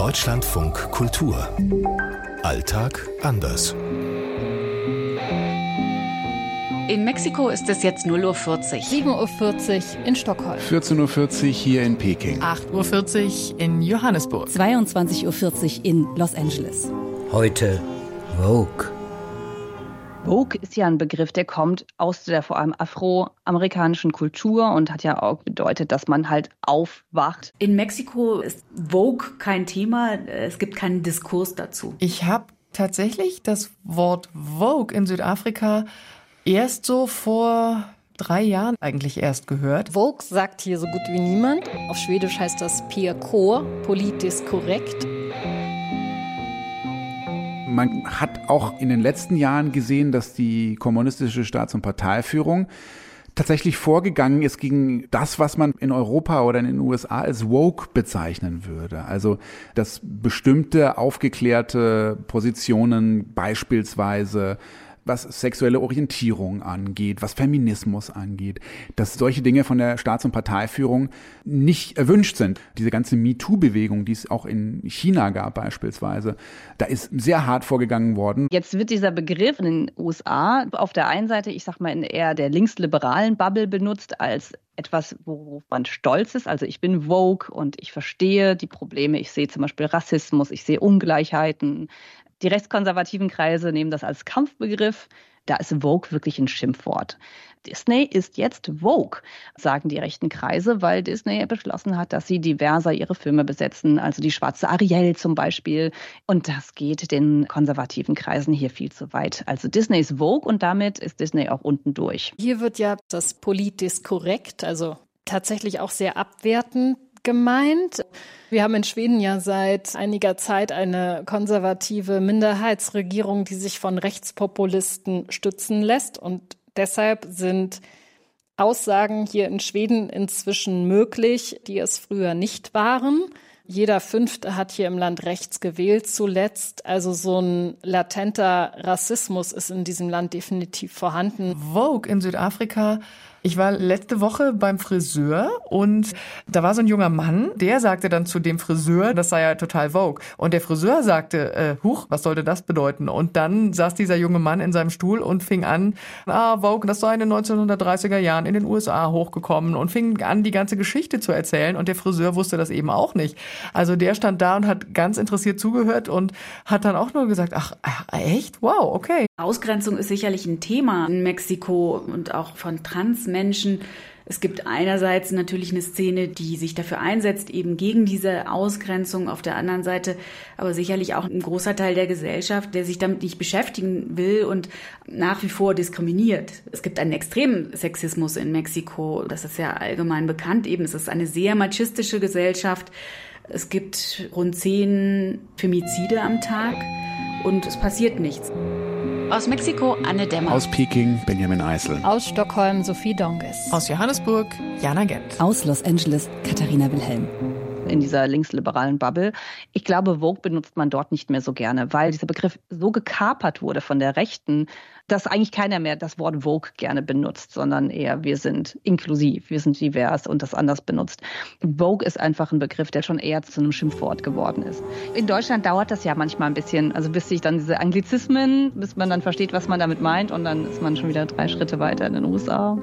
Deutschlandfunk Kultur. Alltag anders. In Mexiko ist es jetzt 0.40 Uhr. 7.40 Uhr in Stockholm. 14.40 Uhr hier in Peking. 8.40 Uhr in Johannesburg. 22.40 Uhr in Los Angeles. Heute Vogue. Vogue ist ja ein Begriff, der kommt aus der vor allem afroamerikanischen Kultur und hat ja auch bedeutet, dass man halt aufwacht. In Mexiko ist Vogue kein Thema, es gibt keinen Diskurs dazu. Ich habe tatsächlich das Wort Vogue in Südafrika erst so vor drei Jahren eigentlich erst gehört. Vogue sagt hier so gut wie niemand. Auf Schwedisch heißt das PK, politisch korrekt. Man hat auch in den letzten Jahren gesehen, dass die kommunistische Staats- und Parteiführung tatsächlich vorgegangen ist gegen das, was man in Europa oder in den USA als woke bezeichnen würde. Also, dass bestimmte aufgeklärte Positionen beispielsweise was sexuelle Orientierung angeht, was Feminismus angeht, dass solche Dinge von der Staats- und Parteiführung nicht erwünscht sind. Diese ganze MeToo-Bewegung, die es auch in China gab beispielsweise, da ist sehr hart vorgegangen worden. Jetzt wird dieser Begriff in den USA auf der einen Seite, ich sag mal, in eher der linksliberalen Bubble benutzt als etwas, worauf man stolz ist. Also ich bin Vogue und ich verstehe die Probleme. Ich sehe zum Beispiel Rassismus, ich sehe Ungleichheiten, die rechtskonservativen Kreise nehmen das als Kampfbegriff. Da ist Vogue wirklich ein Schimpfwort. Disney ist jetzt Vogue, sagen die rechten Kreise, weil Disney beschlossen hat, dass sie diverser ihre Filme besetzen, also die schwarze Ariel zum Beispiel. Und das geht den konservativen Kreisen hier viel zu weit. Also Disney ist Vogue und damit ist Disney auch unten durch. Hier wird ja das politisch korrekt, also tatsächlich auch sehr abwertend gemeint. Wir haben in Schweden ja seit einiger Zeit eine konservative Minderheitsregierung, die sich von Rechtspopulisten stützen lässt. Und deshalb sind Aussagen hier in Schweden inzwischen möglich, die es früher nicht waren. Jeder Fünfte hat hier im Land rechts gewählt zuletzt. Also so ein latenter Rassismus ist in diesem Land definitiv vorhanden. Vogue in Südafrika ich war letzte Woche beim Friseur und da war so ein junger Mann, der sagte dann zu dem Friseur, das sei ja total Vogue. Und der Friseur sagte, äh, huch, was sollte das bedeuten? Und dann saß dieser junge Mann in seinem Stuhl und fing an, ah, Vogue, das sei in den 1930er Jahren in den USA hochgekommen und fing an, die ganze Geschichte zu erzählen. Und der Friseur wusste das eben auch nicht. Also der stand da und hat ganz interessiert zugehört und hat dann auch nur gesagt, ach, echt? Wow, okay. Ausgrenzung ist sicherlich ein Thema in Mexiko und auch von Trans Menschen. Es gibt einerseits natürlich eine Szene, die sich dafür einsetzt, eben gegen diese Ausgrenzung. Auf der anderen Seite aber sicherlich auch ein großer Teil der Gesellschaft, der sich damit nicht beschäftigen will und nach wie vor diskriminiert. Es gibt einen extremen Sexismus in Mexiko. Das ist ja allgemein bekannt. Eben, es ist eine sehr machistische Gesellschaft. Es gibt rund zehn Femizide am Tag und es passiert nichts. Aus Mexiko Anne Dämmer. Aus Peking Benjamin Eisel. Aus Stockholm Sophie Donges. Aus Johannesburg Jana Gent. Aus Los Angeles Katharina Wilhelm in dieser linksliberalen Bubble. Ich glaube, Vogue benutzt man dort nicht mehr so gerne, weil dieser Begriff so gekapert wurde von der Rechten, dass eigentlich keiner mehr das Wort Vogue gerne benutzt, sondern eher wir sind inklusiv, wir sind divers und das anders benutzt. Vogue ist einfach ein Begriff, der schon eher zu einem Schimpfwort geworden ist. In Deutschland dauert das ja manchmal ein bisschen, also bis sich dann diese Anglizismen, bis man dann versteht, was man damit meint und dann ist man schon wieder drei Schritte weiter in den USA.